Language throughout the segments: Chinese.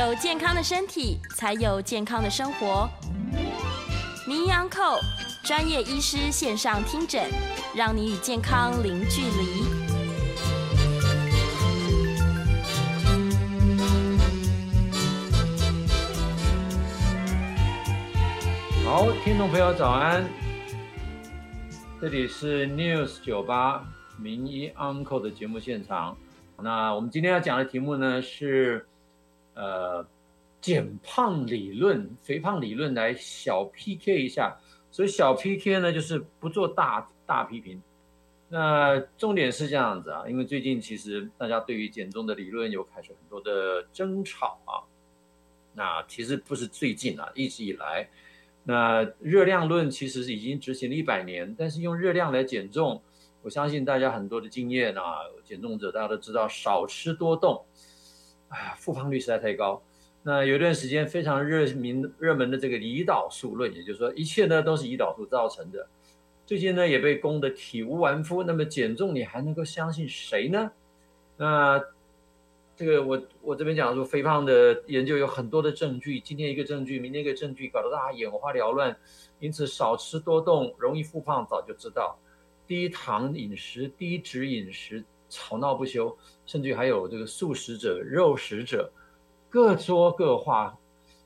有健康的身体，才有健康的生活。名医 Uncle 专业医师线上听诊，让你与健康零距离。好，听众朋友早安，这里是 News 九八名医 Uncle 的节目现场。那我们今天要讲的题目呢是。呃，减胖理论、肥胖理论来小 PK 一下，所以小 PK 呢就是不做大大批评。那重点是这样子啊，因为最近其实大家对于减重的理论有开始很多的争吵啊。那其实不是最近啊，一直以来，那热量论其实是已经执行了一百年，但是用热量来减重，我相信大家很多的经验啊，减重者大家都知道，少吃多动。哎呀，复胖率实在太高。那有一段时间非常热名热门的这个胰岛素论，也就是说一切呢都是胰岛素造成的。最近呢也被攻得体无完肤。那么减重你还能够相信谁呢？那这个我我这边讲说肥胖的研究有很多的证据，今天一个证据，明天一个证据，搞得大家眼花缭乱。因此少吃多动容易复胖，早就知道。低糖饮食、低脂饮食。吵闹不休，甚至还有这个素食者、肉食者，各说各话。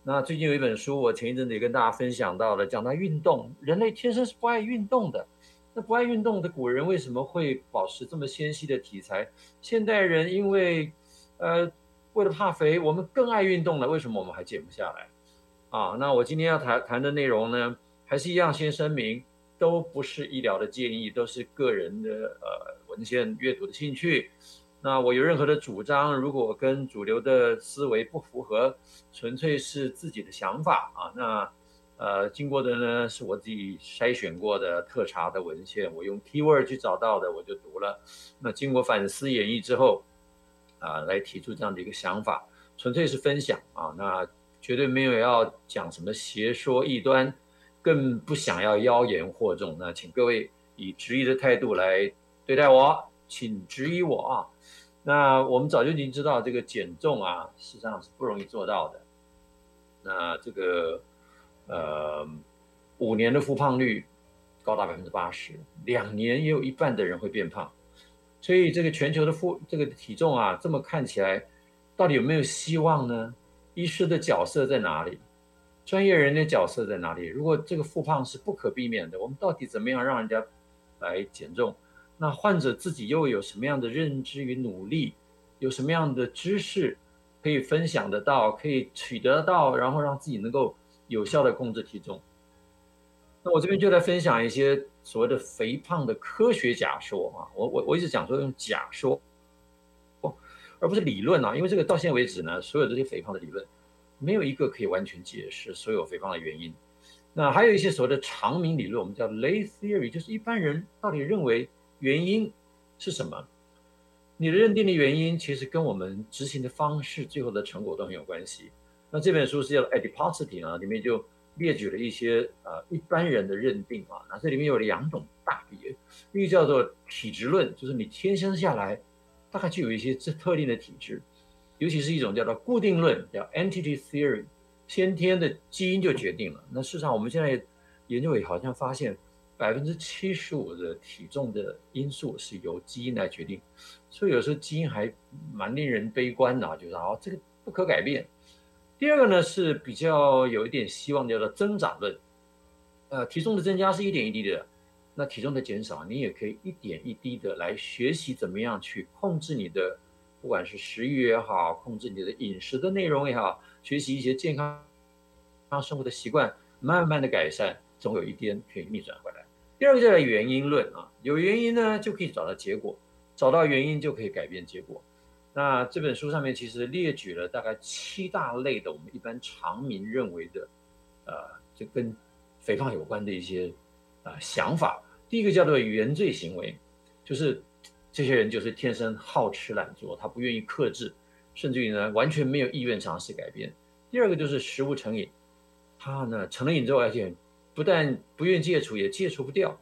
那最近有一本书，我前一阵子也跟大家分享到了，讲到运动，人类天生是不爱运动的。那不爱运动的古人为什么会保持这么纤细的体裁？现代人因为呃为了怕肥，我们更爱运动了，为什么我们还减不下来？啊，那我今天要谈谈的内容呢，还是一样，先声明。都不是医疗的建议，都是个人的呃文献阅读的兴趣。那我有任何的主张，如果跟主流的思维不符合，纯粹是自己的想法啊。那呃经过的呢是我自己筛选过的特查的文献，我用 keyword 去找到的，我就读了。那经过反思演绎之后啊，来提出这样的一个想法，纯粹是分享啊。那绝对没有要讲什么邪说异端。更不想要妖言惑众，那请各位以质疑的态度来对待我，请质疑我啊。那我们早就已经知道，这个减重啊，实际上是不容易做到的。那这个呃，五年的复胖率高达百分之八十，两年也有一半的人会变胖，所以这个全球的复这个体重啊，这么看起来，到底有没有希望呢？医师的角色在哪里？专业人的角色在哪里？如果这个复胖是不可避免的，我们到底怎么样让人家来减重？那患者自己又有什么样的认知与努力？有什么样的知识可以分享得到，可以取得到，然后让自己能够有效的控制体重？那我这边就来分享一些所谓的肥胖的科学假说啊。我我我一直讲说用假说，不而不是理论啊，因为这个到现在为止呢，所有这些肥胖的理论。没有一个可以完全解释所有肥胖的原因。那还有一些所谓的长名理论，我们叫 lay theory，就是一般人到底认为原因是什么？你的认定的原因其实跟我们执行的方式、最后的成果都很有关系。那这本书是叫 Adiposity 啊，里面就列举了一些呃一般人的认定啊。那这里面有两种大别，一个叫做体质论，就是你天生下来大概就有一些这特定的体质。尤其是一种叫做固定论，叫 entity theory，先天的基因就决定了。那事实上，我们现在研究也好像发现，百分之七十五的体重的因素是由基因来决定。所以有时候基因还蛮令人悲观的，就是啊，这个不可改变。第二个呢是比较有一点希望，叫做增长论。呃，体重的增加是一点一滴的，那体重的减少，你也可以一点一滴的来学习怎么样去控制你的。不管是食欲也好，控制你的饮食的内容也好，学习一些健康生活的习惯，慢慢的改善，总有一天可以逆转回来。第二个叫原因论啊，有原因呢就可以找到结果，找到原因就可以改变结果。那这本书上面其实列举了大概七大类的我们一般常民认为的，呃，就跟肥胖有关的一些啊、呃、想法。第一个叫做原罪行为，就是。这些人就是天生好吃懒做，他不愿意克制，甚至于呢完全没有意愿尝试改变。第二个就是食物成瘾，他呢成了瘾之后，而且不但不愿戒除，也戒除不掉。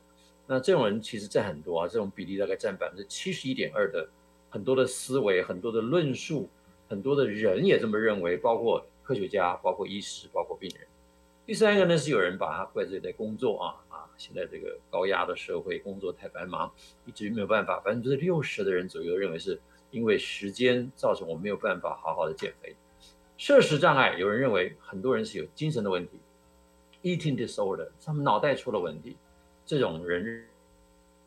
那这种人其实占很多啊，这种比例大概占百分之七十一点二的很多的思维、很多的论述、很多的人也这么认为，包括科学家、包括医师、包括病人。第三个呢，是有人把它怪罪在工作啊啊，现在这个高压的社会，工作太繁忙，以至于没有办法。百分之六十的人左右认为是因为时间造成我没有办法好好的减肥。摄食障碍，有人认为很多人是有精神的问题，eating disorder，他们脑袋出了问题。这种人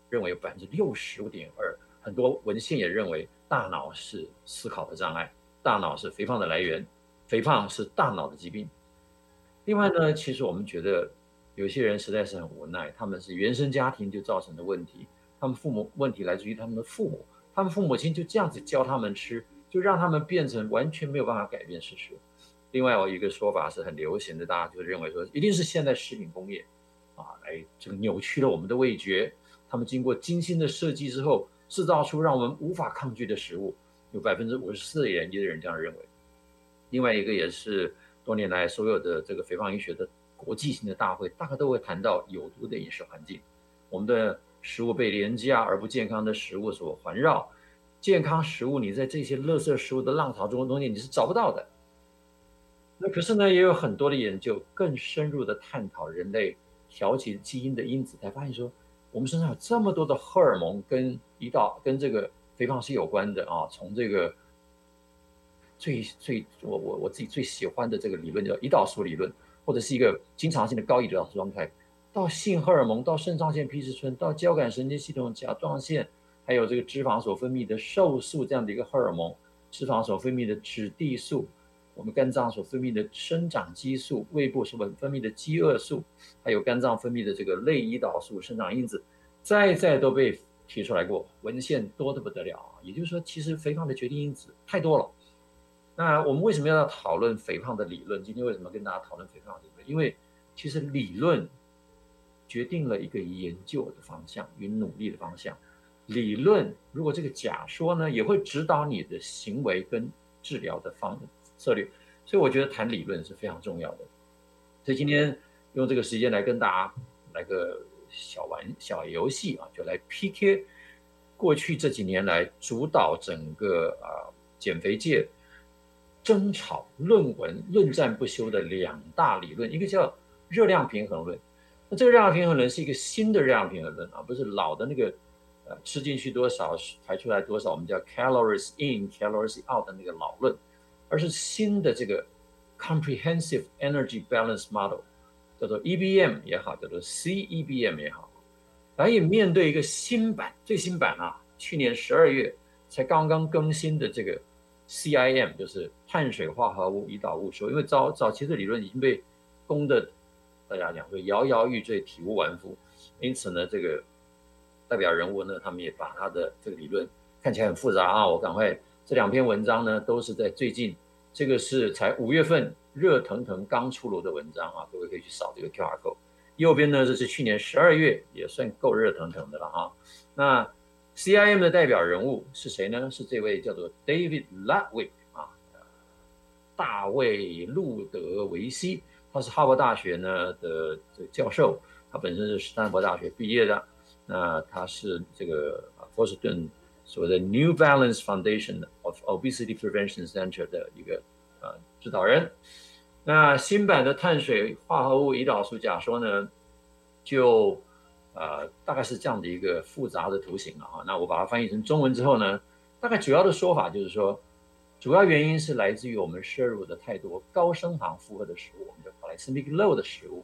认为有百分之六十五点二，很多文献也认为大脑是思考的障碍，大脑是肥胖的来源，肥胖是大脑的疾病。另外呢，其实我们觉得有些人实在是很无奈，他们是原生家庭就造成的问题，他们父母问题来自于他们的父母，他们父母亲就这样子教他们吃，就让他们变成完全没有办法改变事实。另外，有一个说法是很流行的，大家就认为说，一定是现代食品工业啊，来这个扭曲了我们的味觉，他们经过精心的设计之后，制造出让我们无法抗拒的食物。有百分之五十四的研究的人这样认为。另外一个也是。多年来，所有的这个肥胖医学的国际性的大会，大概都会谈到有毒的饮食环境。我们的食物被廉价而不健康的食物所环绕，健康食物你在这些垃圾食物的浪潮中中间你是找不到的。那可是呢，也有很多的研究更深入的探讨人类调节基因的因子，才发现说，我们身上有这么多的荷尔蒙跟胰岛跟这个肥胖是有关的啊，从这个。最最我我我自己最喜欢的这个理论叫胰岛素理论，或者是一个经常性的高胰岛素状态，到性荷尔蒙，到肾上腺皮质醇，到交感神经系统甲状腺，还有这个脂肪所分泌的瘦素这样的一个荷尔蒙，脂肪所分泌的脂递素，我们肝脏所分泌的生长激素，胃部所分泌的饥饿素，还有肝脏分泌的这个类胰岛素生长因子，再再都被提出来过，文献多得不得了啊。也就是说，其实肥胖的决定因子太多了。那我们为什么要讨论肥胖的理论？今天为什么跟大家讨论肥胖理论？因为其实理论决定了一个研究的方向与努力的方向。理论如果这个假说呢，也会指导你的行为跟治疗的方策略。所以我觉得谈理论是非常重要的。所以今天用这个时间来跟大家来个小玩小游戏啊，就来 PK 过去这几年来主导整个啊减肥界。争吵、论文、论战不休的两大理论，一个叫热量平衡论。那这个热量平衡论是一个新的热量平衡论啊，不是老的那个，呃，吃进去多少排出来多少，我们叫 calories in, calories out 的那个老论，而是新的这个 comprehensive energy balance model，叫做 EBM 也好，叫做 CEBM 也好，来也面对一个新版、最新版啊，去年十二月才刚刚更新的这个。CIM 就是碳水化合物胰岛物说，因为早早期的理论已经被攻的，大家讲说摇摇欲坠，体无完肤，因此呢，这个代表人物呢，他们也把他的这个理论看起来很复杂啊。我赶快这两篇文章呢，都是在最近，这个是才五月份热腾腾刚出炉的文章啊，各位可以去扫这个 QR code。右边呢，这是去年十二月，也算够热腾腾的了啊。那 CIM 的代表人物是谁呢？是这位叫做 David Ludwig 啊，大卫·路德维希，他是哈佛大学呢的这个教授，他本身是斯坦福大学毕业的，那他是这个波士顿所谓的 New Balance Foundation 的 of Obesity Prevention Center 的一个呃指导人。那新版的碳水化合物胰岛素假说呢，就。呃，大概是这样的一个复杂的图形啊。那我把它翻译成中文之后呢，大概主要的说法就是说，主要原因是来自于我们摄入的太多高升糖负荷的食物，我们叫 glycemic load 的食物，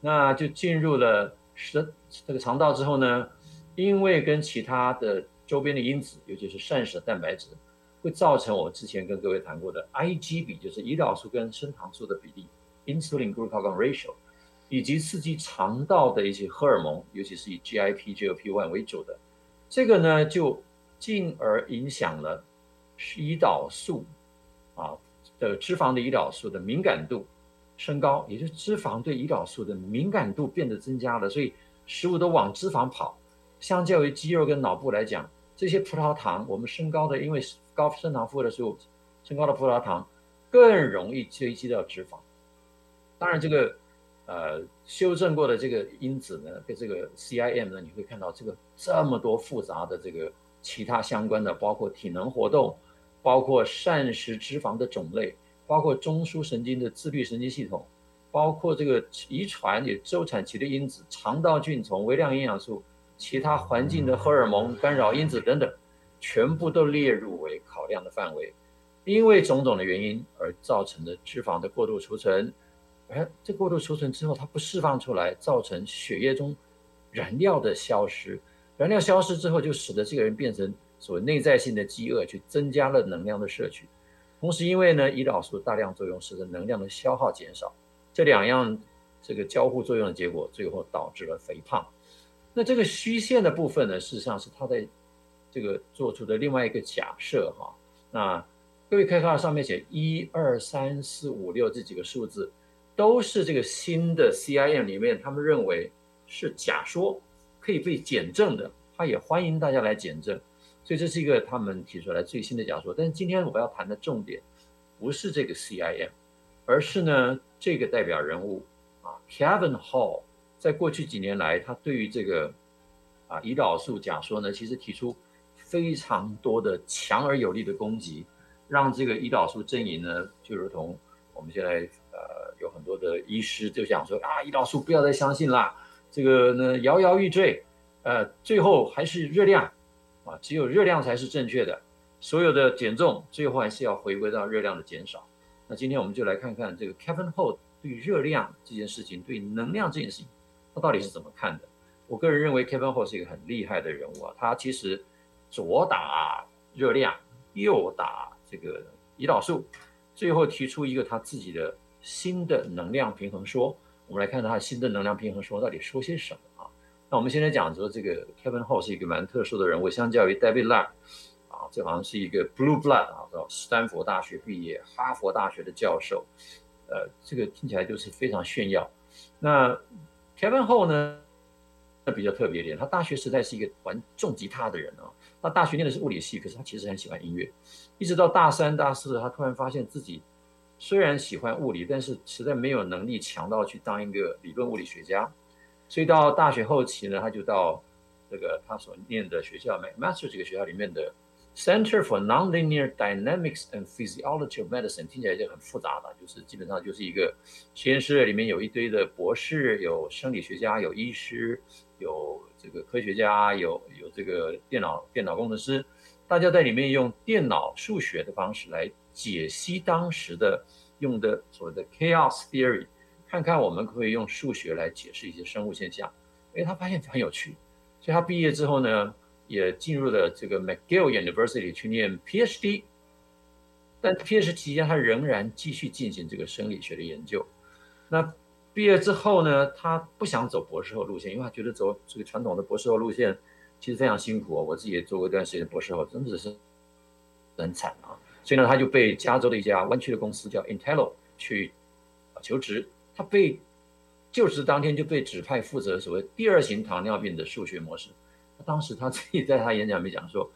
那就进入了食这个肠道之后呢，因为跟其他的周边的因子，尤其是膳食蛋白质，会造成我之前跟各位谈过的 IG 比，就是胰岛素跟升糖素的比例，insulin glucagon ratio。以及刺激肠道的一些荷尔蒙，尤其是以 GIP、GLP-1 为主的，这个呢就进而影响了胰岛素啊的脂肪的胰岛素的敏感度升高，也就是脂肪对胰岛素的敏感度变得增加了，所以食物都往脂肪跑。相较于肌肉跟脑部来讲，这些葡萄糖我们升高的，因为高升糖负荷的时候，升高的葡萄糖更容易堆积到脂肪。当然这个。呃，修正过的这个因子呢，跟这个 CIM 呢，你会看到这个这么多复杂的这个其他相关的，包括体能活动，包括膳食脂肪的种类，包括中枢神经的自律神经系统，包括这个遗传也周产期的因子、肠道菌丛、微量营养素、其他环境的荷尔蒙干扰因子等等，全部都列入为考量的范围。因为种种的原因而造成的脂肪的过度储存，而这过度储存之后，它不释放出来，造成血液中燃料的消失。燃料消失之后，就使得这个人变成所谓内在性的饥饿，去增加了能量的摄取。同时，因为呢，胰岛素大量作用，使得能量的消耗减少。这两样这个交互作用的结果，最后导致了肥胖。那这个虚线的部分呢，事实上是他在这个做出的另外一个假设哈。那各位可以看到上面写一二三四五六这几个数字，都是这个新的 CIM 里面他们认为是假说。可以被检证的，他也欢迎大家来检证，所以这是一个他们提出来最新的假说。但是今天我要谈的重点不是这个 CIM，而是呢这个代表人物啊 Kevin Hall，在过去几年来，他对于这个啊胰岛素假说呢，其实提出非常多的强而有力的攻击，让这个胰岛素阵营呢，就如同我们现在呃有很多的医师就想说啊胰岛素不要再相信啦。这个呢，摇摇欲坠，呃，最后还是热量，啊，只有热量才是正确的。所有的减重最后还是要回归到热量的减少。那今天我们就来看看这个 Kevin Holt 对热量这件事情，对能量这件事情，他到底是怎么看的？我个人认为 Kevin Hall 是一个很厉害的人物啊，他其实左打热量，右打这个胰岛素，最后提出一个他自己的新的能量平衡说。我们来看他新的能量平衡说到底说些什么啊？那我们现在讲说这个 Kevin Hall 是一个蛮特殊的人物，相较于 David Lack 啊，这好像是一个 Blue Blood 啊，到斯坦福大学毕业，哈佛大学的教授，呃，这个听起来就是非常炫耀。那 Kevin Hall 呢，那比较特别一点，他大学时代是一个玩重吉他的人啊，他大学念的是物理系，可是他其实很喜欢音乐，一直到大三、大四，他突然发现自己。虽然喜欢物理，但是实在没有能力强到去当一个理论物理学家，所以到大学后期呢，他就到这个他所念的学校，McMaster 这个学校里面的 Center for Nonlinear Dynamics and Physiology of Medicine，听起来就很复杂了，就是基本上就是一个实验室里面有一堆的博士，有生理学家，有医师，有这个科学家，有有这个电脑电脑工程师，大家在里面用电脑数学的方式来。解析当时的用的所谓的 chaos theory，看看我们可以用数学来解释一些生物现象。哎，他发现很有趣，所以他毕业之后呢，也进入了这个 McGill University 去念 PhD。但 PhD 期间，他仍然继续进行这个生理学的研究。那毕业之后呢，他不想走博士后路线，因为他觉得走这个传统的博士后路线其实非常辛苦。我自己也做过一段时间博士后，真的是很惨啊。所以呢，他就被加州的一家湾区的公司叫 Intello 去求职。他被就职当天就被指派负责所谓第二型糖尿病的数学模式。他当时他自己在他演讲里面讲说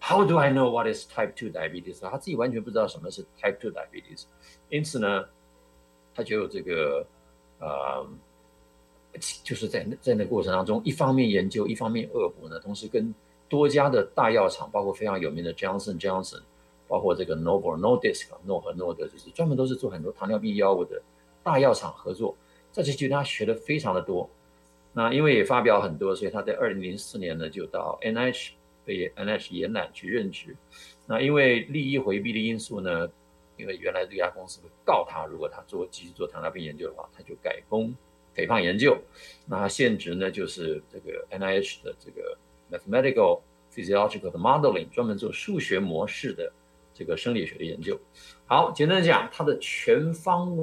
：“How do I know what is type two diabetes？” 他自己完全不知道什么是 type two diabetes。因此呢，他就这个呃，就是在在那过程当中，一方面研究，一方面恶补呢，同时跟多家的大药厂，包括非常有名的 Johnson Johnson。包括这个 Novo Nordisk 诺和诺德，就是专门都是做很多糖尿病药物的大药厂合作，在这期间他学的非常的多。那因为也发表很多，所以他在二零零四年呢就到 NIH 被 NIH 延揽去任职。那因为利益回避的因素呢，因为原来这家公司会告他，如果他做继续做糖尿病研究的话，他就改攻肥胖研究。那他现职呢就是这个 NIH 的这个 Mathematical Physiological 的 Modeling，专门做数学模式的。这个生理学的研究，好，简单讲，它的全方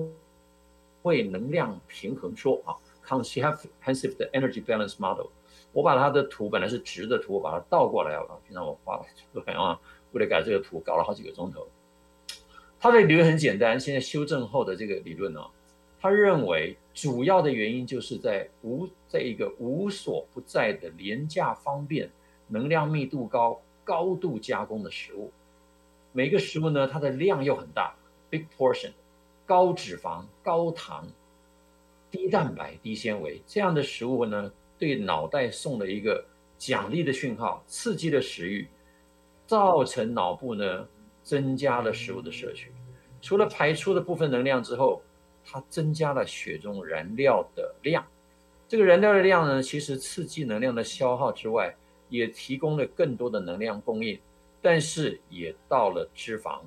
位能量平衡说啊，comprehensive 的 energy balance model，我把它的图本来是直的图，我把它倒过来啊，平常我画的啊，为了改这个图，搞了好几个钟头。它的理论很简单，现在修正后的这个理论呢，他认为主要的原因就是在无在一个无所不在的廉价方便、能量密度高、高度加工的食物。每个食物呢，它的量又很大，big portion，高脂肪、高糖、低蛋白、低纤维，这样的食物呢，对脑袋送了一个奖励的讯号，刺激了食欲，造成脑部呢增加了食物的摄取。除了排出的部分能量之后，它增加了血中燃料的量。这个燃料的量呢，其实刺激能量的消耗之外，也提供了更多的能量供应，但是也到了脂肪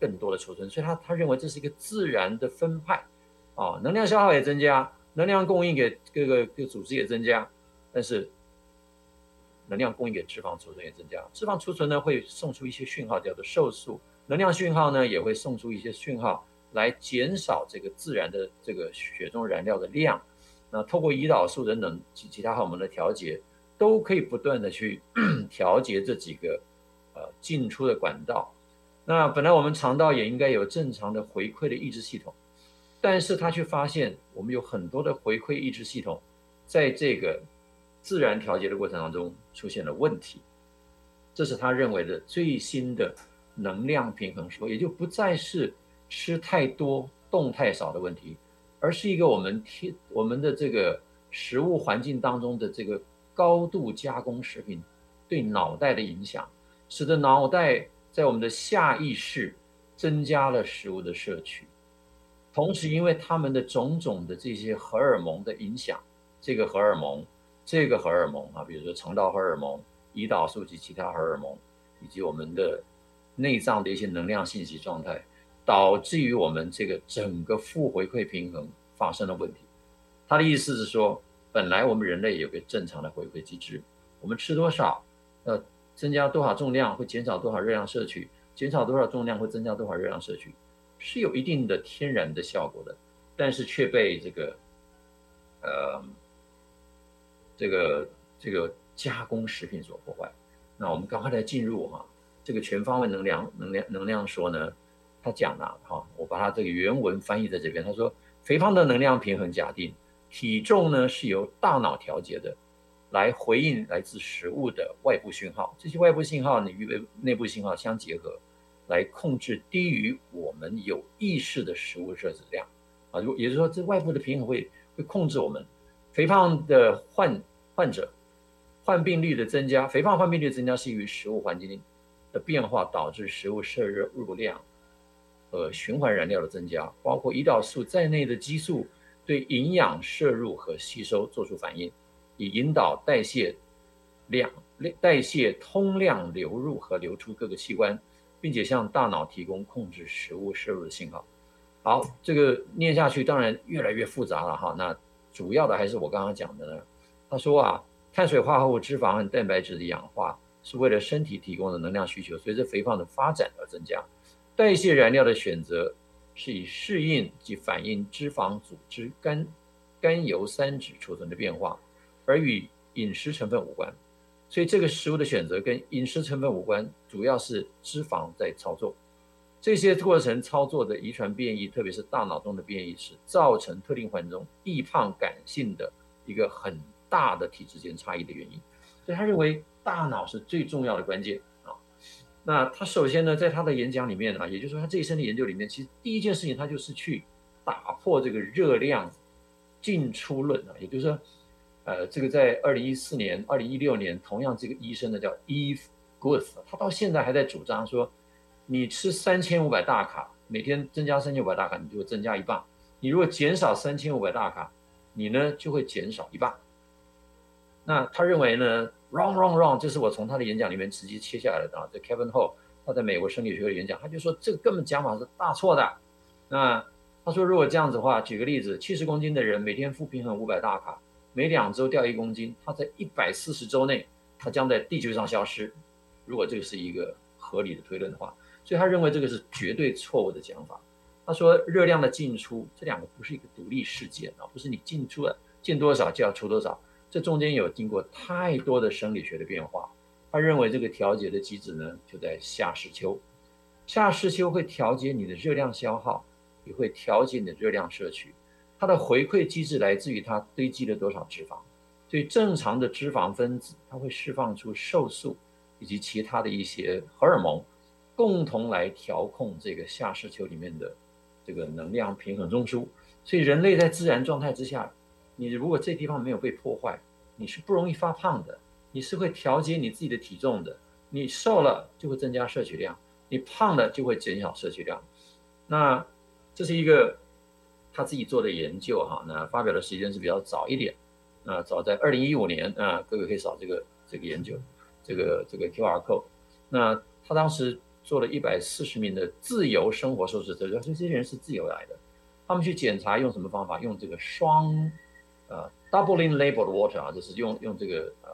更多的储存。所以他他认为这是一个自然的分派啊，能量消耗也增加，能量供应给各个各组织也增加，但是能量供应给脂肪储存也增加。脂肪储存呢，会送出一些讯号，叫做瘦素。能量讯号呢，也会送出一些讯号来减少这个自然的这个血中燃料的量。那透过胰岛素等等其其他荷尔蒙的调节，都可以不断的去 调节这几个呃进出的管道。那本来我们肠道也应该有正常的回馈的抑制系统，但是他却发现我们有很多的回馈抑制系统，在这个自然调节的过程当中出现了问题。这是他认为的最新的。能量平衡说，也就不再是吃太多、动太少的问题，而是一个我们天我们的这个食物环境当中的这个高度加工食品对脑袋的影响，使得脑袋在我们的下意识增加了食物的摄取，同时因为他们的种种的这些荷尔蒙的影响，这个荷尔蒙、这个荷尔蒙啊，比如说肠道荷尔蒙、胰岛素及其他荷尔蒙，以及我们的。内脏的一些能量信息状态，导致于我们这个整个负回馈平衡发生了问题。他的意思是说，本来我们人类有个正常的回馈机制，我们吃多少，呃，增加多少重量会减少多少热量摄取，减少多少重量会增加多少热量摄取，是有一定的天然的效果的，但是却被这个，呃，这个这个加工食品所破坏。那我们赶快来进入哈。这个全方位能量能量能量说呢，他讲了哈，我把他这个原文翻译在这边。他说，肥胖的能量平衡假定，体重呢是由大脑调节的，来回应来自食物的外部讯号。这些外部信号呢与内部信号相结合，来控制低于我们有意识的食物摄取量啊。如也就是说，这外部的平衡会会控制我们肥胖的患患者患病率的增加，肥胖患病率增加是由于食物环境的变化导致食物摄入量和循环燃料的增加，包括胰岛素在内的激素对营养摄入和吸收做出反应，以引导代谢量、代谢通量流入和流出各个器官，并且向大脑提供控制食物摄入的信号。好，这个念下去当然越来越复杂了哈。那主要的还是我刚刚讲的呢。他说啊，碳水化合物、脂肪和蛋白质的氧化。是为了身体提供的能量需求，随着肥胖的发展而增加。代谢燃料的选择是以适应及反映脂肪组织甘甘油三酯储存的变化，而与饮食成分无关。所以这个食物的选择跟饮食成分无关，主要是脂肪在操作。这些过程操作的遗传变异，特别是大脑中的变异，是造成特定环境中易胖感性的一个很大的体质间差异的原因。所以他认为。大脑是最重要的关键啊。那他首先呢，在他的演讲里面啊，也就是说他这一生的研究里面，其实第一件事情他就是去打破这个热量进出论啊。也就是说，呃，这个在二零一四年、二零一六年，同样这个医生呢叫 Eve Guth，他到现在还在主张说，你吃三千五百大卡，每天增加三千五百大卡，你就会增加一磅；你如果减少三千五百大卡，你呢就会减少一磅。那他认为呢？Wrong, wrong, wrong！这是我从他的演讲里面直接切下来的啊。这 Kevin Ho 他在美国生理学的演讲，他就说这个根本讲法是大错的。那他说，如果这样子的话，举个例子，七十公斤的人每天负平衡五百大卡，每两周掉一公斤，它在一百四十周内，它将在地球上消失。如果这个是一个合理的推论的话，所以他认为这个是绝对错误的讲法。他说，热量的进出这两个不是一个独立事件啊，不是你进出了进多少就要出多少。这中间有经过太多的生理学的变化，他认为这个调节的机制呢，就在下视丘。下视丘会调节你的热量消耗，也会调节你的热量摄取。它的回馈机制来自于它堆积了多少脂肪。所以正常的脂肪分子，它会释放出瘦素以及其他的一些荷尔蒙，共同来调控这个下视丘里面的这个能量平衡中枢。所以人类在自然状态之下。你如果这地方没有被破坏，你是不容易发胖的，你是会调节你自己的体重的。你瘦了就会增加摄取量，你胖了就会减少摄取量。那这是一个他自己做的研究哈，那发表的时间是比较早一点，那早在二零一五年啊，各位可以扫这个这个研究，这个这个 QR code。那他当时做了一百四十名的自由生活受试者，所以这些人是自由来的，他们去检查用什么方法？用这个双呃 doubling labeled water 啊，就是用用这个呃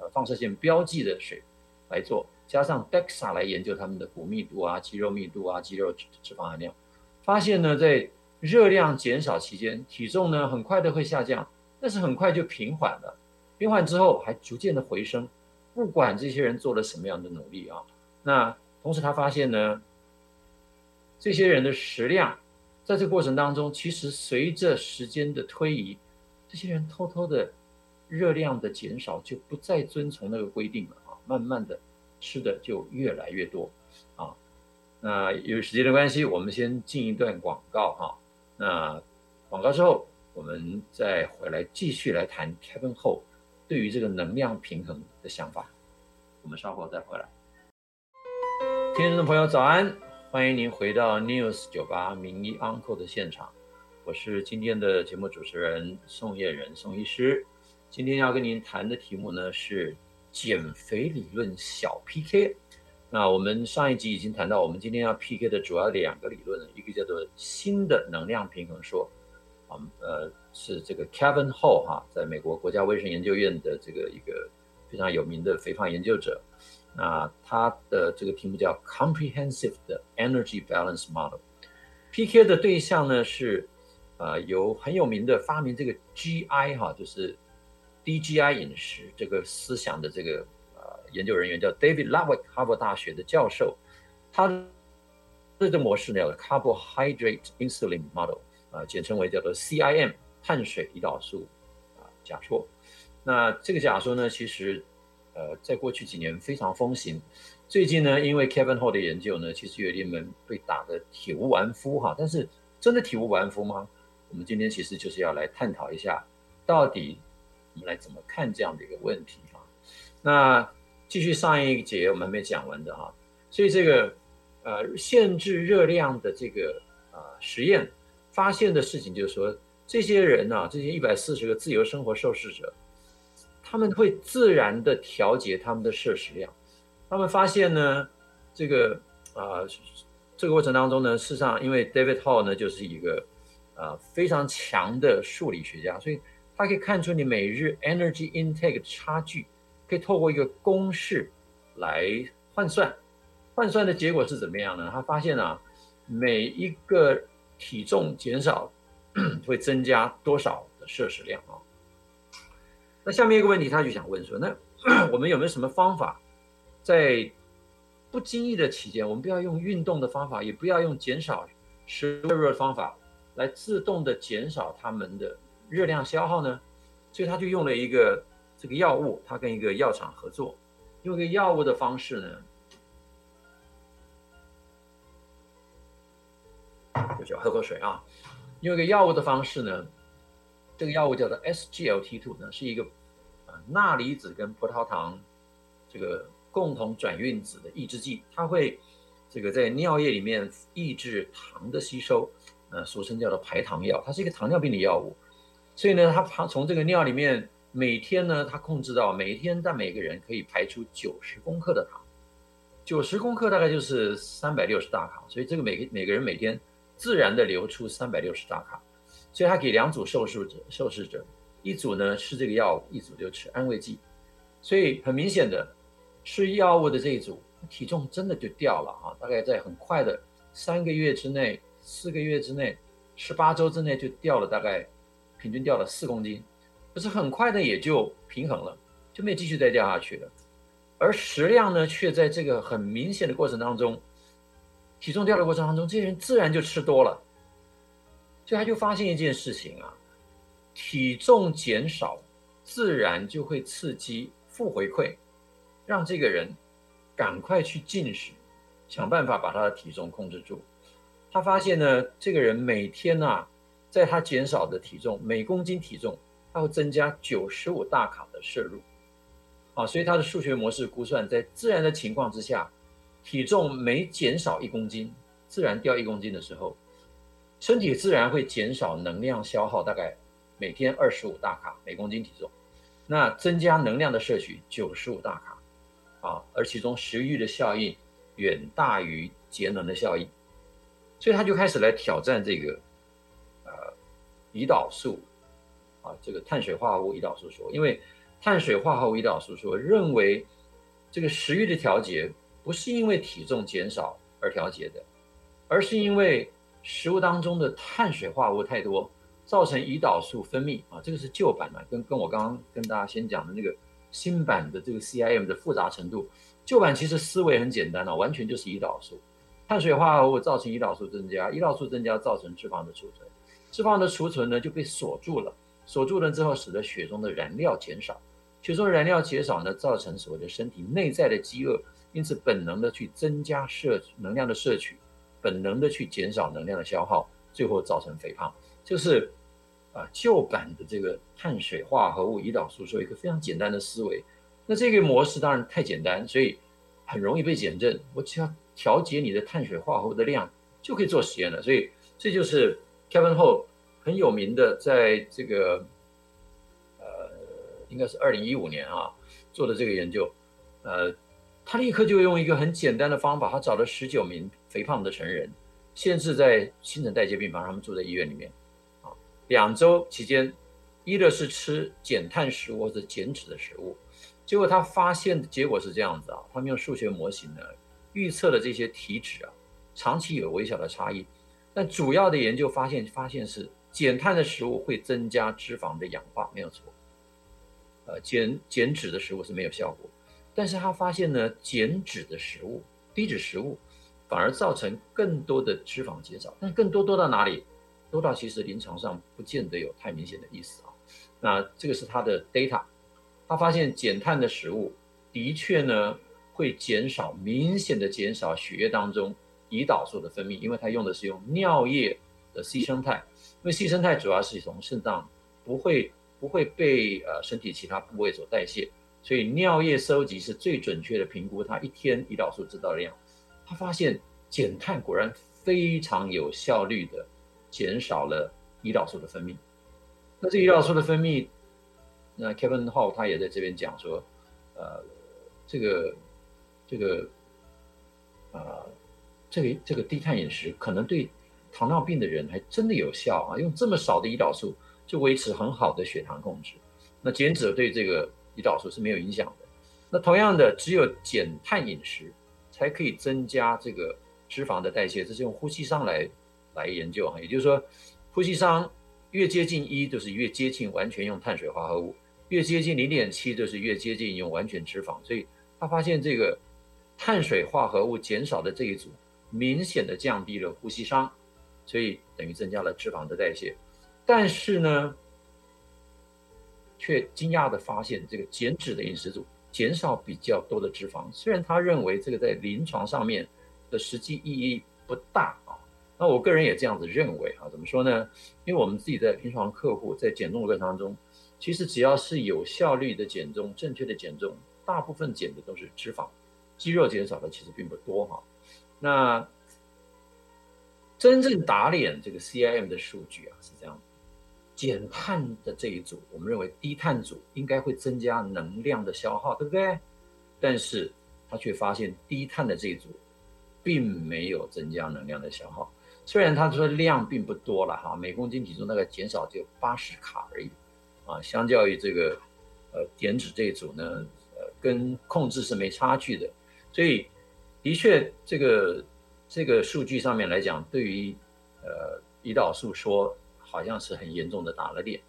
呃放射线标记的水来做。加上 DEXA 来研究他们的骨密度啊、肌肉密度啊、肌肉脂肪含量，发现呢，在热量减少期间，体重呢很快的会下降，但是很快就平缓了，平缓之后还逐渐的回升，不管这些人做了什么样的努力啊，那同时他发现呢，这些人的食量在这个过程当中，其实随着时间的推移，这些人偷偷的热量的减少就不再遵从那个规定了啊，慢慢的。吃的就越来越多，啊，那由于时间的关系，我们先进一段广告哈。那广告之后，我们再回来继续来谈 Kevin Ho 对于这个能量平衡的想法。我们稍后再回来。听众朋友早安，欢迎您回到 News 九八名医 Uncle 的现场，我是今天的节目主持人宋晏仁宋医师。今天要跟您谈的题目呢是。减肥理论小 PK，那我们上一集已经谈到，我们今天要 PK 的主要两个理论，一个叫做新的能量平衡说，啊，呃，是这个 Kevin Ho 哈，在美国国家卫生研究院的这个一个非常有名的肥胖研究者，那他的这个题目叫 Comprehensive 的 Energy Balance Model，PK 的对象呢是，呃，有很有名的发明这个 GI 哈，就是。DGI 饮食这个思想的这个研究人员叫 David Lowick，哈佛大学的教授，他的这个模式呢叫 Carbohydrate Insulin Model，啊、简称为叫做 CIM 碳水胰岛素啊假说。那这个假说呢，其实呃在过去几年非常风行，最近呢，因为 Kevin Ho 的研究呢，其实有点们被打得体无完肤哈。但是真的体无完肤吗？我们今天其实就是要来探讨一下，到底。我们来怎么看这样的一个问题哈？那继续上一节我们没讲完的哈，所以这个呃限制热量的这个呃实验发现的事情就是说，这些人呢，这些一百四十个自由生活受试者，他们会自然的调节他们的摄食量。他们发现呢，这个呃这个过程当中呢，事实上因为 David Ho 呢就是一个呃非常强的数理学家，所以。他可以看出你每日 energy intake 差距，可以透过一个公式来换算，换算的结果是怎么样呢？他发现啊，每一个体重减少 会增加多少的摄食量啊？那下面一个问题，他就想问说，那 我们有没有什么方法，在不经意的期间，我们不要用运动的方法，也不要用减少食物的方法，来自动的减少他们的。热量消耗呢，所以他就用了一个这个药物，他跟一个药厂合作，用一个药物的方式呢，就喝口水啊，用一个药物的方式呢，这个药物叫做 SGLT2 呢，是一个啊钠离子跟葡萄糖这个共同转运子的抑制剂，它会这个在尿液里面抑制糖的吸收，呃，俗称叫做排糖药，它是一个糖尿病的药物。所以呢，它从这个尿里面每天呢，他控制到每天在每个人可以排出九十公克的糖，九十公克大概就是三百六十大卡，所以这个每个每个人每天自然的流出三百六十大卡，所以他给两组受试者受试者，一组呢吃这个药物，一组就吃安慰剂，所以很明显的吃药物的这一组体重真的就掉了啊，大概在很快的三个月之内、四个月之内、十八周之内就掉了大概。平均掉了四公斤，可是很快的也就平衡了，就没有继续再掉下去了。而食量呢，却在这个很明显的过程当中，体重掉的过程当中，这些人自然就吃多了。所以他就发现一件事情啊，体重减少，自然就会刺激负回馈，让这个人赶快去进食，想办法把他的体重控制住。他发现呢，这个人每天啊。在他减少的体重，每公斤体重，它会增加九十五大卡的摄入，啊，所以它的数学模式估算，在自然的情况之下，体重每减少一公斤，自然掉一公斤的时候，身体自然会减少能量消耗，大概每天二十五大卡每公斤体重。那增加能量的摄取九十五大卡，啊，而其中食欲的效应远大于节能的效应，所以他就开始来挑战这个，呃，胰岛素，啊，这个碳水化合物胰岛素说，因为碳水化合物胰岛素说认为这个食欲的调节不是因为体重减少而调节的，而是因为食物当中的碳水化合物太多。造成胰岛素分泌。啊，这个是旧版的，跟跟我刚刚跟大家先讲的那个新版的这个 CIM 的复杂程度，旧版其实思维很简单啊，完全就是胰岛素，碳水化合物造成胰岛素增加，胰岛素增加造成脂肪的储存，脂肪的储存呢就被锁住了，锁住了之后使得血中的燃料减少，血中的燃料减少呢，造成所谓的身体内在的饥饿，因此本能的去增加摄能量的摄取，本能的去减少能量的消耗，最后造成肥胖。就是，啊，旧版的这个碳水化合物胰岛素说一个非常简单的思维，那这个模式当然太简单，所以很容易被减震。我只要调节你的碳水化合物的量，就可以做实验了。所以这就是 Kevin 后很有名的，在这个呃，应该是二零一五年啊做的这个研究，呃，他立刻就用一个很简单的方法，他找了十九名肥胖的成人，限制在新陈代谢病房，让他们住在医院里面啊。两周期间，一的是吃减碳食物或者减脂的食物，结果他发现的结果是这样子啊，他们用数学模型呢预测了这些体脂啊，长期有微小的差异，但主要的研究发现发现是减碳的食物会增加脂肪的氧化，没有错。呃，减减脂的食物是没有效果，但是他发现呢，减脂的食物、低脂食物反而造成更多的脂肪减少，但更多多到哪里？多到其实临床上不见得有太明显的意思啊。那这个是他的 data，他发现减碳的食物的确呢会减少，明显的减少血液当中胰岛素的分泌，因为他用的是用尿液的牺牲肽，因为牺牲肽主要是从肾脏不会不会被呃身体其他部位所代谢，所以尿液收集是最准确的评估他一天胰岛素制造量。他发现减碳果然非常有效率的。减少了胰岛素的分泌，那这胰岛素的分泌，那 Kevin 浩他也在这边讲说，呃，这个这个啊、呃，这个这个低碳饮食可能对糖尿病的人还真的有效啊，用这么少的胰岛素就维持很好的血糖控制。那减脂对这个胰岛素是没有影响的。那同样的，只有减碳饮食才可以增加这个脂肪的代谢，这是用呼吸商来。来研究哈，也就是说，呼吸商越接近一，就是越接近完全用碳水化合物；越接近零点七，就是越接近用完全脂肪。所以他发现这个碳水化合物减少的这一组，明显的降低了呼吸商，所以等于增加了脂肪的代谢。但是呢，却惊讶的发现，这个减脂的饮食组减少比较多的脂肪。虽然他认为这个在临床上面的实际意义不大啊。那我个人也这样子认为啊，怎么说呢？因为我们自己在临床客户在减重的过程当中，其实只要是有效率的减重、正确的减重，大部分减的都是脂肪，肌肉减少的其实并不多哈。那真正打脸这个 CIM 的数据啊是这样，减碳的这一组，我们认为低碳组应该会增加能量的消耗，对不对？但是他却发现低碳的这一组并没有增加能量的消耗。虽然他说量并不多了哈，每公斤体重大概减少只有八十卡而已，啊，相较于这个呃减脂这一组呢，呃跟控制是没差距的，所以的确这个这个数据上面来讲，对于呃胰岛素说好像是很严重的打了脸。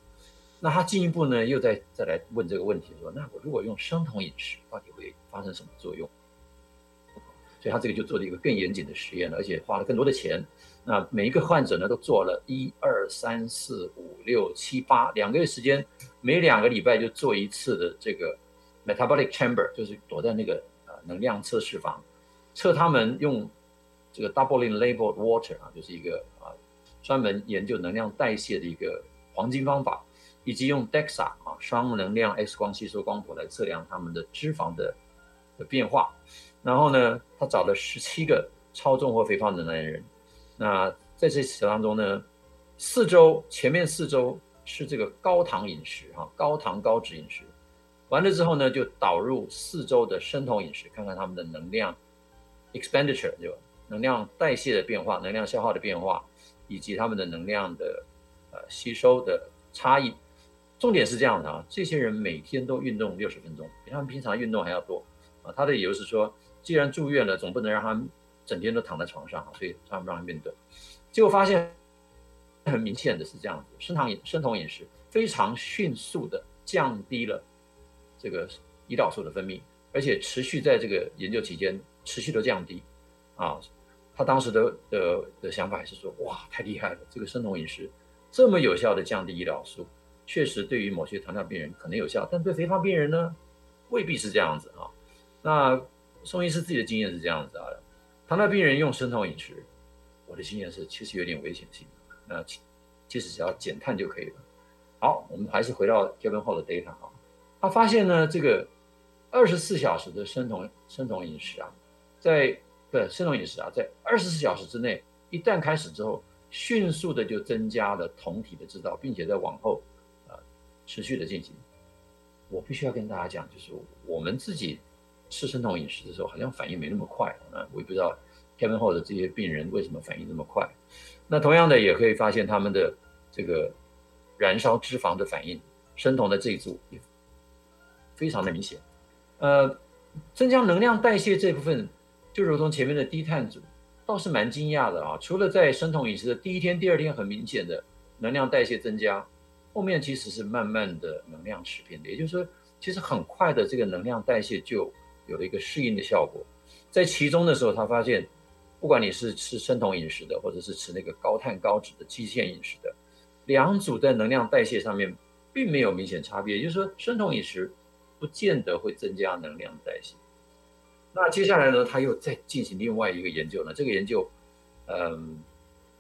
那他进一步呢又再再来问这个问题说，那我如果用生酮饮食，到底会发生什么作用？所以他这个就做了一个更严谨的实验了，而且花了更多的钱。那每一个患者呢，都做了一二三四五六七八两个月时间，每两个礼拜就做一次的这个 metabolic chamber，就是躲在那个呃能量测试房，测他们用这个 doubling labeled water 啊，就是一个啊专门研究能量代谢的一个黄金方法，以及用 DEXA 啊双能量 X 光吸收光谱来测量他们的脂肪的的变化。然后呢，他找了十七个超重或肥胖的男人。那在这次当中呢，四周前面四周是这个高糖饮食哈，高糖高脂饮食。完了之后呢，就导入四周的生酮饮食，看看他们的能量 expenditure 就能量代谢的变化、能量消耗的变化，以及他们的能量的呃吸收的差异。重点是这样的啊，这些人每天都运动六十分钟，比他们平常运动还要多啊。他的理由是说，既然住院了，总不能让他们整天都躺在床上，所以他们让他们运动。结果发现很明显的是这样子，生糖饮生酮饮食非常迅速的降低了这个胰岛素的分泌，而且持续在这个研究期间持续的降低啊。他当时的的的想法还是说，哇，太厉害了，这个生酮饮食这么有效的降低胰岛素。确实，对于某些糖尿病人可能有效，但对肥胖病人呢，未必是这样子啊。那宋医师自己的经验是这样子啊，糖尿病人用生酮饮食，我的经验是其实有点危险性。那其其实只要减碳就可以了。好，我们还是回到 Kevin Hall 的 data 啊，他发现呢，这个二十四小时的生酮生酮饮食啊，在对生酮饮食啊，在二十四小时之内，一旦开始之后，迅速的就增加了酮体的制造，并且在往后。持续的进行，我必须要跟大家讲，就是我们自己吃生酮饮食的时候，好像反应没那么快啊。我也不知道 Kevin 后的这些病人为什么反应那么快。那同样的，也可以发现他们的这个燃烧脂肪的反应，生酮的这一组也非常的明显。呃，增加能量代谢这部分，就如同前面的低碳组，倒是蛮惊讶的啊。除了在生酮饮食的第一天、第二天很明显的能量代谢增加。后面其实是慢慢的能量持平的，也就是说，其实很快的这个能量代谢就有了一个适应的效果。在其中的时候，他发现，不管你是吃生酮饮食的，或者是吃那个高碳高脂的基线饮食的，两组在能量代谢上面并没有明显差别。也就是说，生酮饮食不见得会增加能量代谢。那接下来呢，他又再进行另外一个研究呢，这个研究，嗯，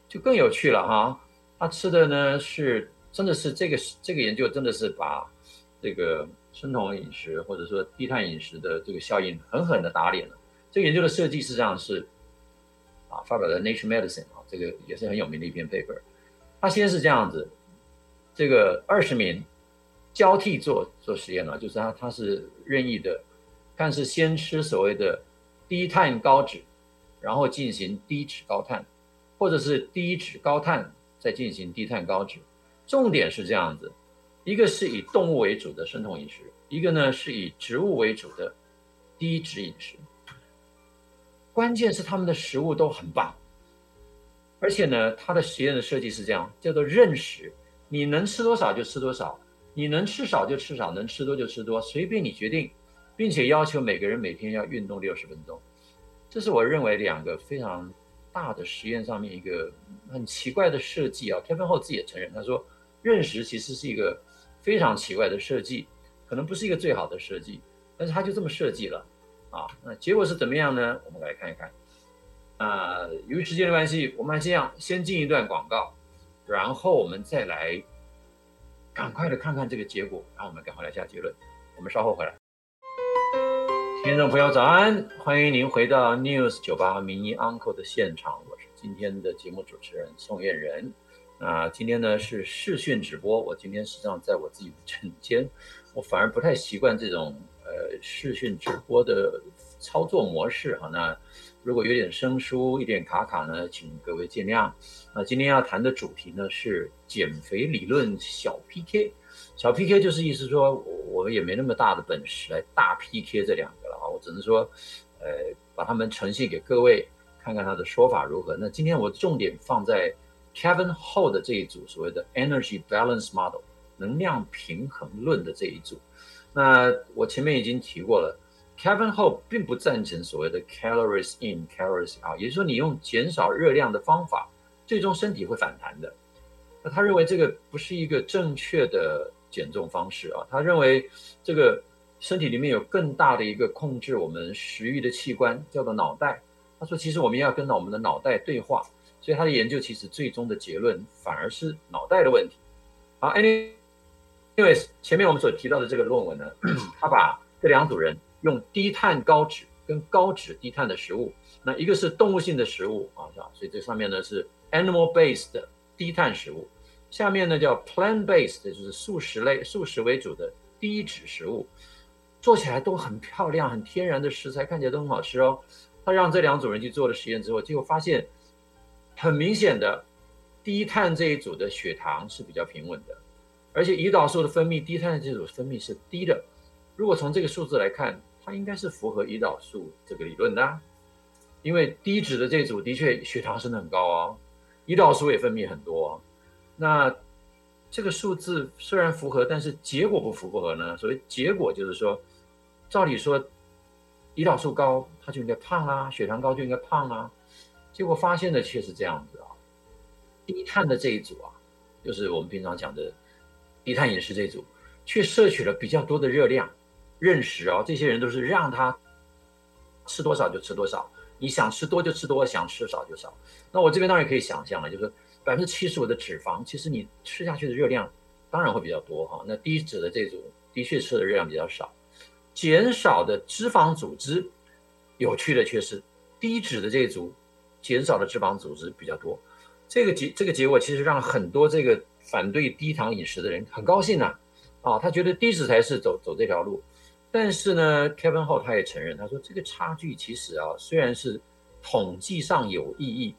就更有趣了哈。他吃的呢是。真的是这个这个研究真的是把这个生酮饮食或者说低碳饮食的这个效应狠狠的打脸了。这个研究的设计实际上是啊发表在 Nature Medicine 啊，这个也是很有名的一篇 paper。它先是这样子，这个二十名交替做做实验呢，就是它它是任意的，看是先吃所谓的低碳高脂，然后进行低脂高碳，或者是低脂高碳再进行低碳高脂。重点是这样子，一个是以动物为主的生酮饮食，一个呢是以植物为主的低脂饮食。关键是他们的食物都很棒，而且呢，他的实验的设计是这样，叫做认识，你能吃多少就吃多少，你能吃少就吃少，能吃多就吃多，随便你决定，并且要求每个人每天要运动六十分钟。这是我认为两个非常大的实验上面一个很奇怪的设计啊，Kevin Hall 自己也承认，他说。认识其实是一个非常奇怪的设计，可能不是一个最好的设计，但是他就这么设计了啊。那结果是怎么样呢？我们来看一看。啊、由于时间的关系，我们还是这样，先进一段广告，然后我们再来赶快的看看这个结果，然后我们赶快来下结论。我们稍后回来。听众朋友早安，欢迎您回到 News 九八名医 Uncle 的现场，我是今天的节目主持人宋晏仁。啊，今天呢是视讯直播。我今天实际上在我自己的诊间，我反而不太习惯这种呃视讯直播的操作模式哈。那如果有点生疏、一点卡卡呢，请各位见谅。那今天要谈的主题呢是减肥理论小 PK。小 PK 就是意思说，我也没那么大的本事来大 PK 这两个了啊。我只能说，呃，把他们呈现给各位看看他的说法如何。那今天我重点放在。Kevin Hall 的这一组所谓的 Energy Balance Model 能量平衡论的这一组，那我前面已经提过了，Kevin Hall 并不赞成所谓的 Calories in Calories out，也就是说你用减少热量的方法，最终身体会反弹的。那他认为这个不是一个正确的减重方式啊，他认为这个身体里面有更大的一个控制我们食欲的器官，叫做脑袋。他说，其实我们要跟到我们的脑袋对话。所以他的研究其实最终的结论反而是脑袋的问题。好，anyways，前面我们所提到的这个论文呢，他把这两组人用低碳高脂跟高脂低碳的食物，那一个是动物性的食物啊，是吧？所以这上面呢是 animal based 的低碳食物，下面呢叫 plant based，就是素食类、素食为主的低脂食物，做起来都很漂亮，很天然的食材，看起来都很好吃哦。他让这两组人去做了实验之后，结果发现很明显的低碳这一组的血糖是比较平稳的，而且胰岛素的分泌，低碳的这组分泌是低的。如果从这个数字来看，它应该是符合胰岛素这个理论的，因为低脂的这组的确血糖升得很高啊，胰岛素也分泌很多啊。那这个数字虽然符合，但是结果不符合呢？所谓结果就是说，照理说胰岛素高，他就应该胖啊，血糖高就应该胖啊。结果发现的却是这样子啊，低碳的这一组啊，就是我们平常讲的低碳饮食这一组，却摄取了比较多的热量。认识哦，这些人都是让他吃多少就吃多少，你想吃多就吃多，想吃少就少。那我这边当然可以想象了，就是百分之七十五的脂肪，其实你吃下去的热量当然会比较多哈。那低脂的这组的确吃的热量比较少，减少的脂肪组织，有趣的却是低脂的这组减少的脂肪组织比较多。这个结这个结果其实让很多这个反对低糖饮食的人很高兴呐，啊，他觉得低脂才是走走这条路。但是呢，Kevin Ho 他也承认，他说这个差距其实啊，虽然是统计上有意义，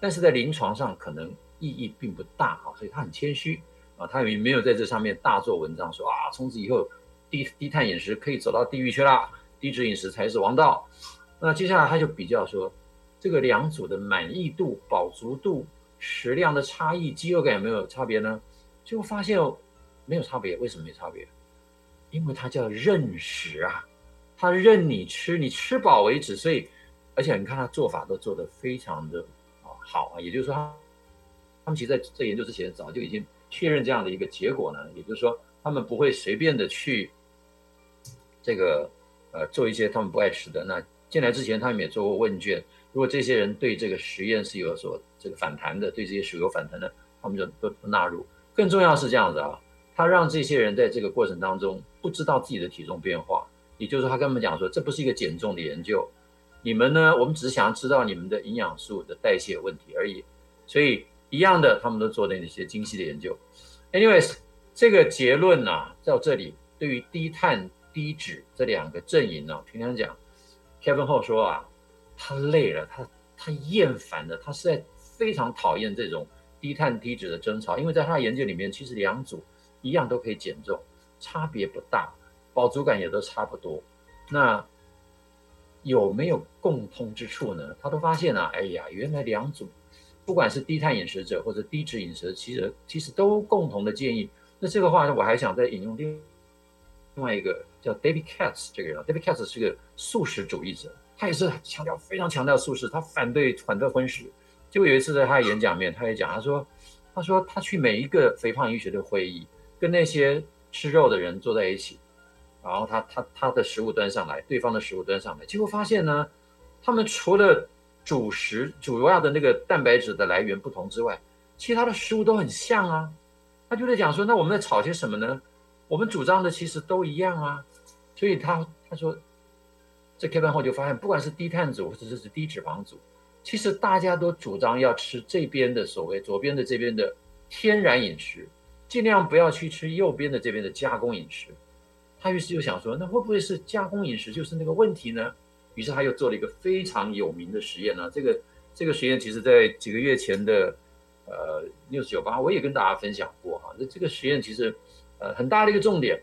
但是在临床上可能意义并不大啊，所以他很谦虚啊，他也没有在这上面大做文章说啊，从此以后低低碳饮食可以走到地狱去了，低脂饮食才是王道。那接下来他就比较说，这个两组的满意度、饱足度、食量的差异、饥饿感有没有差别呢？结果发现没有差别，为什么没差别？因为它叫任食啊，它任你吃，你吃饱为止。所以，而且你看他做法都做得非常的啊好啊。也就是说，他他们其实在这研究之前早就已经确认这样的一个结果呢。也就是说，他们不会随便的去这个呃做一些他们不爱吃的。那进来之前，他们也做过问卷，如果这些人对这个实验是有所这个反弹的，对这些食物有反弹的，他们就都不纳入。更重要是这样子啊。他让这些人在这个过程当中不知道自己的体重变化，也就是说，他跟他们讲说，这不是一个减重的研究，你们呢，我们只是想要知道你们的营养素的代谢问题而已。所以一样的，他们都做了那些精细的研究。Anyways，这个结论呢、啊，到这里对于低碳低脂这两个阵营呢、平常讲，Kevin Ho 说啊，他累了，他他厌烦了，他实在非常讨厌这种低碳低脂的争吵，因为在他的研究里面，其实两组。一样都可以减重，差别不大，饱足感也都差不多。那有没有共通之处呢？他都发现啊，哎呀，原来两组，不管是低碳饮食者或者低脂饮食，其实其实都共同的建议。那这个话呢我还想再引用另另外一个叫 David Katz 这个人，David Katz 是个素食主义者，他也是强调非常强调素食，他反对反对荤食。结果有一次在他的演讲面，他也讲，他说他说他去每一个肥胖医学的会议。跟那些吃肉的人坐在一起，然后他他他的食物端上来，对方的食物端上来，结果发现呢，他们除了主食主要的那个蛋白质的来源不同之外，其他的食物都很像啊。他就在讲说，那我们在炒些什么呢？我们主张的其实都一样啊。所以他他说，这开完后就发现，不管是低碳组或者是低脂肪组，其实大家都主张要吃这边的所谓左边的这边的天然饮食。尽量不要去吃右边的这边的加工饮食，他于是就想说，那会不会是加工饮食就是那个问题呢？于是他又做了一个非常有名的实验呢。这个这个实验其实在几个月前的呃 News 九八我也跟大家分享过哈。那这个实验其实呃很大的一个重点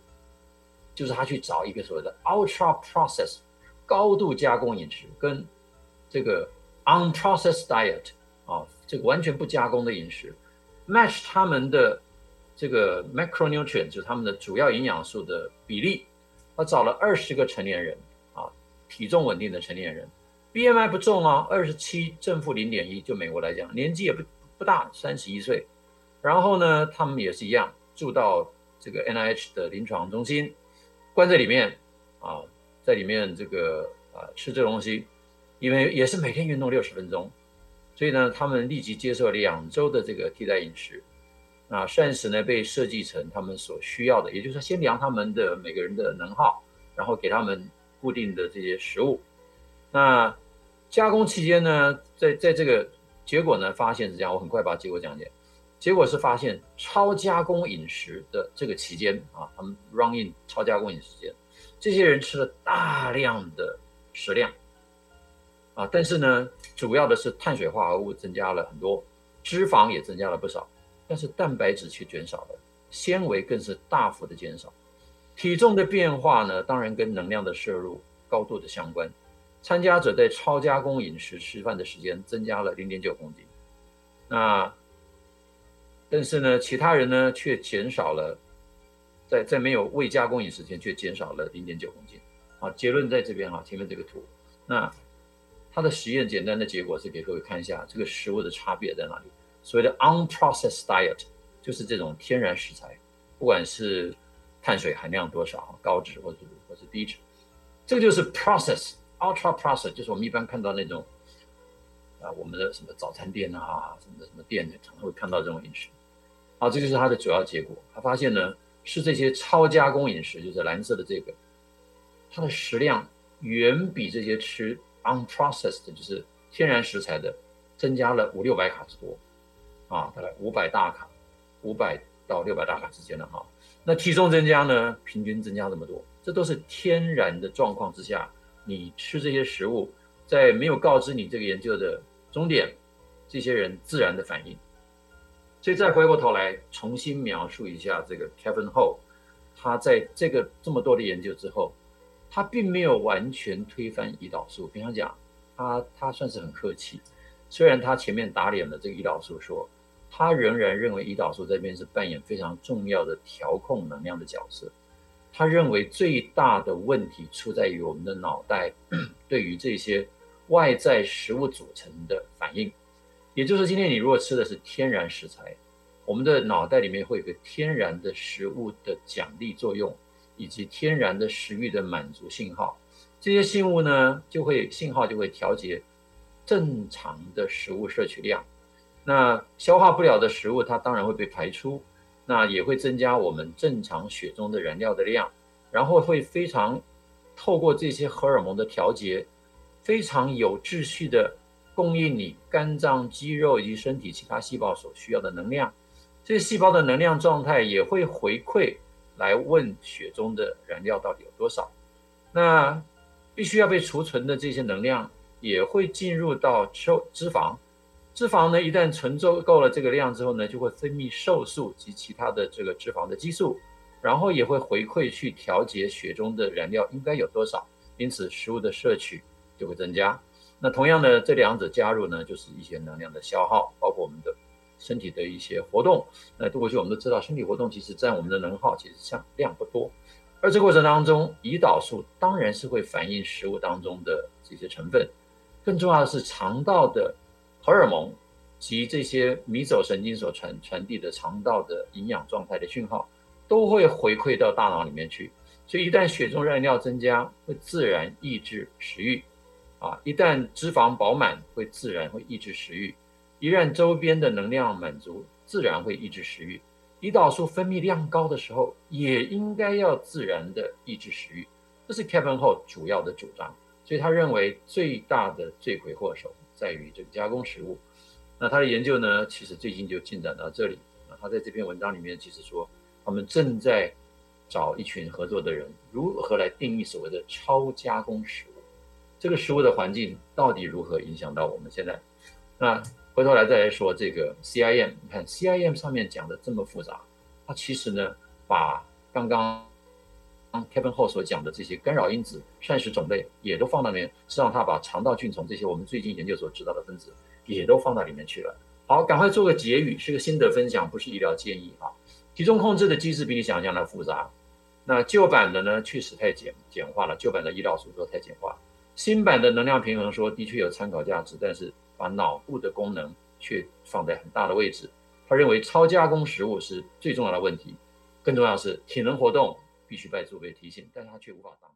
就是他去找一个所谓的 ultra process 高度加工饮食跟这个 unprocessed diet 啊，这个完全不加工的饮食 match 他们的。这个 macronutrient 就是他们的主要营养素的比例，他找了二十个成年人，体重稳定的成年人，BMI 不重啊，二十七正负零点一，就美国来讲，年纪也不不大，三十一岁。然后呢，他们也是一样，住到这个 NIH 的临床中心，关在里面啊，在里面这个啊吃这东西，因为也是每天运动六十分钟，所以呢，他们立即接受两周的这个替代饮食。那膳食呢，被设计成他们所需要的，也就是说，先量他们的每个人的能耗，然后给他们固定的这些食物。那加工期间呢，在在这个结果呢，发现是这样，我很快把结果讲解。结果是发现超加工饮食的这个期间啊，他们 run in 超加工饮食间，这些人吃了大量的食量啊，但是呢，主要的是碳水化合物增加了很多，脂肪也增加了不少，但是蛋白质却减少了，纤维更是大幅的减少。体重的变化呢，当然跟能量的摄入高度的相关。参加者在超加工饮食吃饭的时间增加了零点九公斤，那。但是呢，其他人呢却减少了，在在没有未加工饮食前却减少了零点九公斤。啊，结论在这边哈，前面这个图。那它的实验简单的结果是给各位看一下这个食物的差别在哪里。所谓的 unprocessed diet 就是这种天然食材，不管是碳水含量多少，高脂或者或是低脂，这个就是 process ultra process，就是我们一般看到那种啊，我们的什么早餐店啊，什么什么店常常会看到这种饮食。好，这就是它的主要结果。他发现呢，是这些超加工饮食，就是蓝色的这个，它的食量远比这些吃 unprocessed，就是天然食材的，增加了五六百卡之多，啊，大概五百大卡，五百到六百大卡之间的哈。那体重增加呢，平均增加这么多，这都是天然的状况之下，你吃这些食物，在没有告知你这个研究的终点，这些人自然的反应。所以再回过头来重新描述一下这个 Kevin Ho，他在这个这么多的研究之后，他并没有完全推翻胰岛素。平常讲，他他算是很客气，虽然他前面打脸了这个胰岛素，说他仍然认为胰岛素这边是扮演非常重要的调控能量的角色。他认为最大的问题出在于我们的脑袋 对于这些外在食物组成的反应。也就是今天你如果吃的是天然食材，我们的脑袋里面会有个天然的食物的奖励作用，以及天然的食欲的满足信号。这些信物呢，就会信号就会调节正常的食物摄取量。那消化不了的食物，它当然会被排出。那也会增加我们正常血中的燃料的量，然后会非常透过这些荷尔蒙的调节，非常有秩序的。供应你肝脏、肌肉以及身体其他细胞所需要的能量，这些细胞的能量状态也会回馈来问血中的燃料到底有多少。那必须要被储存的这些能量也会进入到脂脂肪，脂肪呢一旦存足够了这个量之后呢，就会分泌瘦素及其他的这个脂肪的激素，然后也会回馈去调节血中的燃料应该有多少，因此食物的摄取就会增加。那同样的，这两者加入呢，就是一些能量的消耗，包括我们的身体的一些活动。那过去我们都知道，身体活动其实占我们的能耗其实像量不多。而这过程当中，胰岛素当然是会反映食物当中的这些成分，更重要的是肠道的荷尔蒙及这些迷走神经所传传递的肠道的营养状态的讯号，都会回馈到大脑里面去。所以一旦血中燃料增加，会自然抑制食欲。啊，一旦脂肪饱满，会自然会抑制食欲；一旦周边的能量满足，自然会抑制食欲。胰岛素分泌量高的时候，也应该要自然的抑制食欲。这是 Kevin Ho 主要的主张，所以他认为最大的罪魁祸首在于这个加工食物。那他的研究呢，其实最近就进展到这里。那他在这篇文章里面其实说，他们正在找一群合作的人，如何来定义所谓的超加工食物。这个食物的环境到底如何影响到我们现在？那回头来再来说这个 CIM，你看 CIM 上面讲的这么复杂，它其实呢把刚刚 Kevin Ho 所讲的这些干扰因子、膳食种类也都放到里面，实际上他把肠道菌丛这些我们最近研究所知道的分子也都放到里面去了。好，赶快做个结语，是个心得分享，不是医疗建议啊。体重控制的机制比你想象的复杂，那旧版的呢确实太简简化了，旧版的胰岛素说太简化。新版的能量平衡说的确有参考价值，但是把脑部的功能却放在很大的位置。他认为超加工食物是最重要的问题，更重要的是体能活动必须拜助被提醒，但他却无法挡住。